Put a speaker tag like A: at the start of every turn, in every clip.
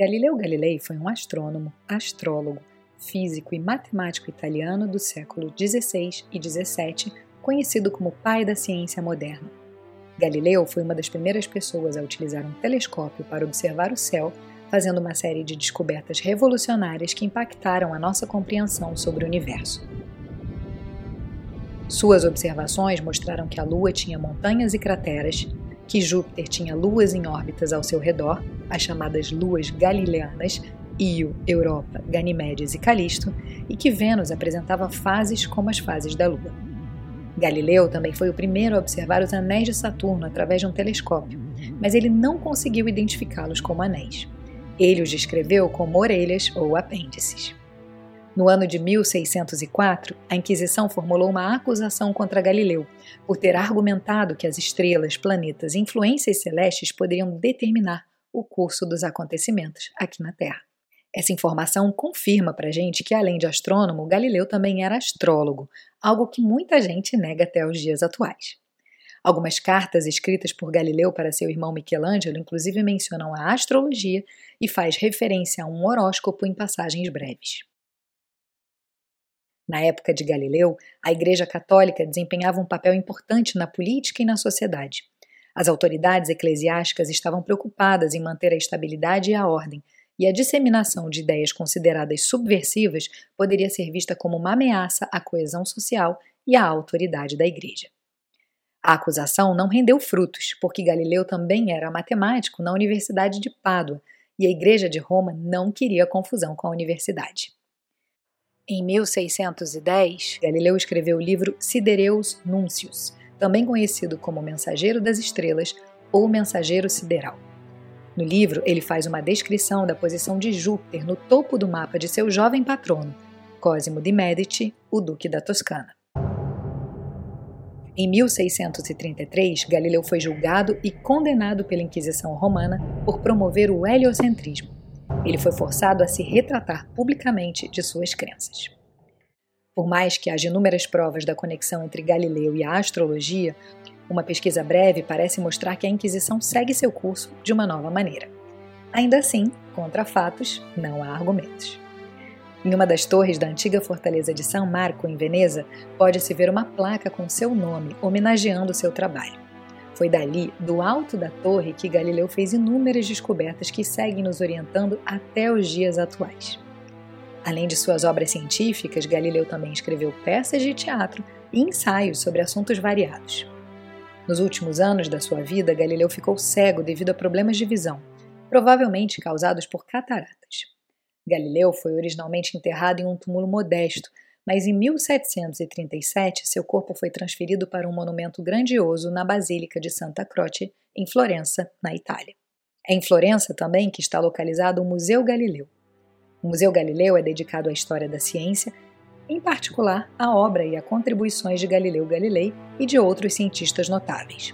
A: Galileu Galilei foi um astrônomo, astrólogo, físico e matemático italiano do século XVI e XVII, conhecido como pai da ciência moderna. Galileu foi uma das primeiras pessoas a utilizar um telescópio para observar o céu, fazendo uma série de descobertas revolucionárias que impactaram a nossa compreensão sobre o universo. Suas observações mostraram que a Lua tinha montanhas e crateras, que Júpiter tinha luas em órbitas ao seu redor, as chamadas luas galileanas, Io, Europa, Ganimedes e Calisto, e que Vênus apresentava fases como as fases da Lua. Galileu também foi o primeiro a observar os anéis de Saturno através de um telescópio, mas ele não conseguiu identificá-los como anéis. Ele os descreveu como orelhas ou apêndices. No ano de 1604, a Inquisição formulou uma acusação contra Galileu por ter argumentado que as estrelas, planetas e influências celestes poderiam determinar o curso dos acontecimentos aqui na Terra. Essa informação confirma para a gente que, além de astrônomo, Galileu também era astrólogo, algo que muita gente nega até os dias atuais. Algumas cartas escritas por Galileu para seu irmão Michelangelo, inclusive, mencionam a astrologia e faz referência a um horóscopo em passagens breves. Na época de Galileu, a Igreja Católica desempenhava um papel importante na política e na sociedade. As autoridades eclesiásticas estavam preocupadas em manter a estabilidade e a ordem, e a disseminação de ideias consideradas subversivas poderia ser vista como uma ameaça à coesão social e à autoridade da Igreja. A acusação não rendeu frutos, porque Galileu também era matemático na Universidade de Pádua e a Igreja de Roma não queria confusão com a universidade. Em 1610, Galileu escreveu o livro Sidereus Nuncius, também conhecido como Mensageiro das Estrelas ou Mensageiro Sideral. No livro, ele faz uma descrição da posição de Júpiter no topo do mapa de seu jovem patrono, Cosimo de Medici, o Duque da Toscana. Em 1633, Galileu foi julgado e condenado pela Inquisição Romana por promover o heliocentrismo, ele foi forçado a se retratar publicamente de suas crenças. Por mais que haja inúmeras provas da conexão entre Galileu e a astrologia, uma pesquisa breve parece mostrar que a Inquisição segue seu curso de uma nova maneira. Ainda assim, contra fatos, não há argumentos. Em uma das torres da antiga fortaleza de San Marco, em Veneza, pode-se ver uma placa com seu nome, homenageando seu trabalho. Foi dali, do alto da torre, que Galileu fez inúmeras descobertas que seguem nos orientando até os dias atuais. Além de suas obras científicas, Galileu também escreveu peças de teatro e ensaios sobre assuntos variados. Nos últimos anos da sua vida, Galileu ficou cego devido a problemas de visão, provavelmente causados por cataratas. Galileu foi originalmente enterrado em um túmulo modesto, mas em 1737 seu corpo foi transferido para um monumento grandioso na Basílica de Santa Croce, em Florença, na Itália. É em Florença também que está localizado o Museu Galileu. O Museu Galileu é dedicado à história da ciência, em particular à obra e a contribuições de Galileu Galilei e de outros cientistas notáveis.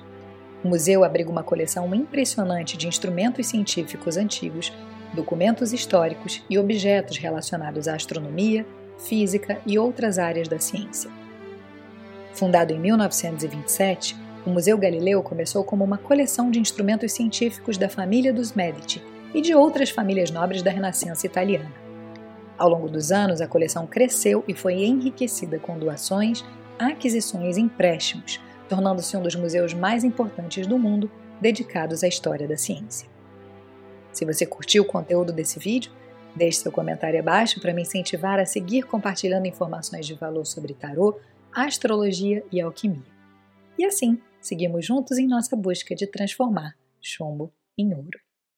A: O museu abriga uma coleção impressionante de instrumentos científicos antigos, documentos históricos e objetos relacionados à astronomia, física e outras áreas da ciência. Fundado em 1927, o Museu Galileu começou como uma coleção de instrumentos científicos da família dos Medici e de outras famílias nobres da Renascença italiana. Ao longo dos anos, a coleção cresceu e foi enriquecida com doações, aquisições e empréstimos, tornando-se um dos museus mais importantes do mundo dedicados à história da ciência. Se você curtiu o conteúdo desse vídeo, Deixe seu comentário abaixo para me incentivar a seguir compartilhando informações de valor sobre tarô, astrologia e alquimia. E assim, seguimos juntos em nossa busca de transformar chumbo em ouro.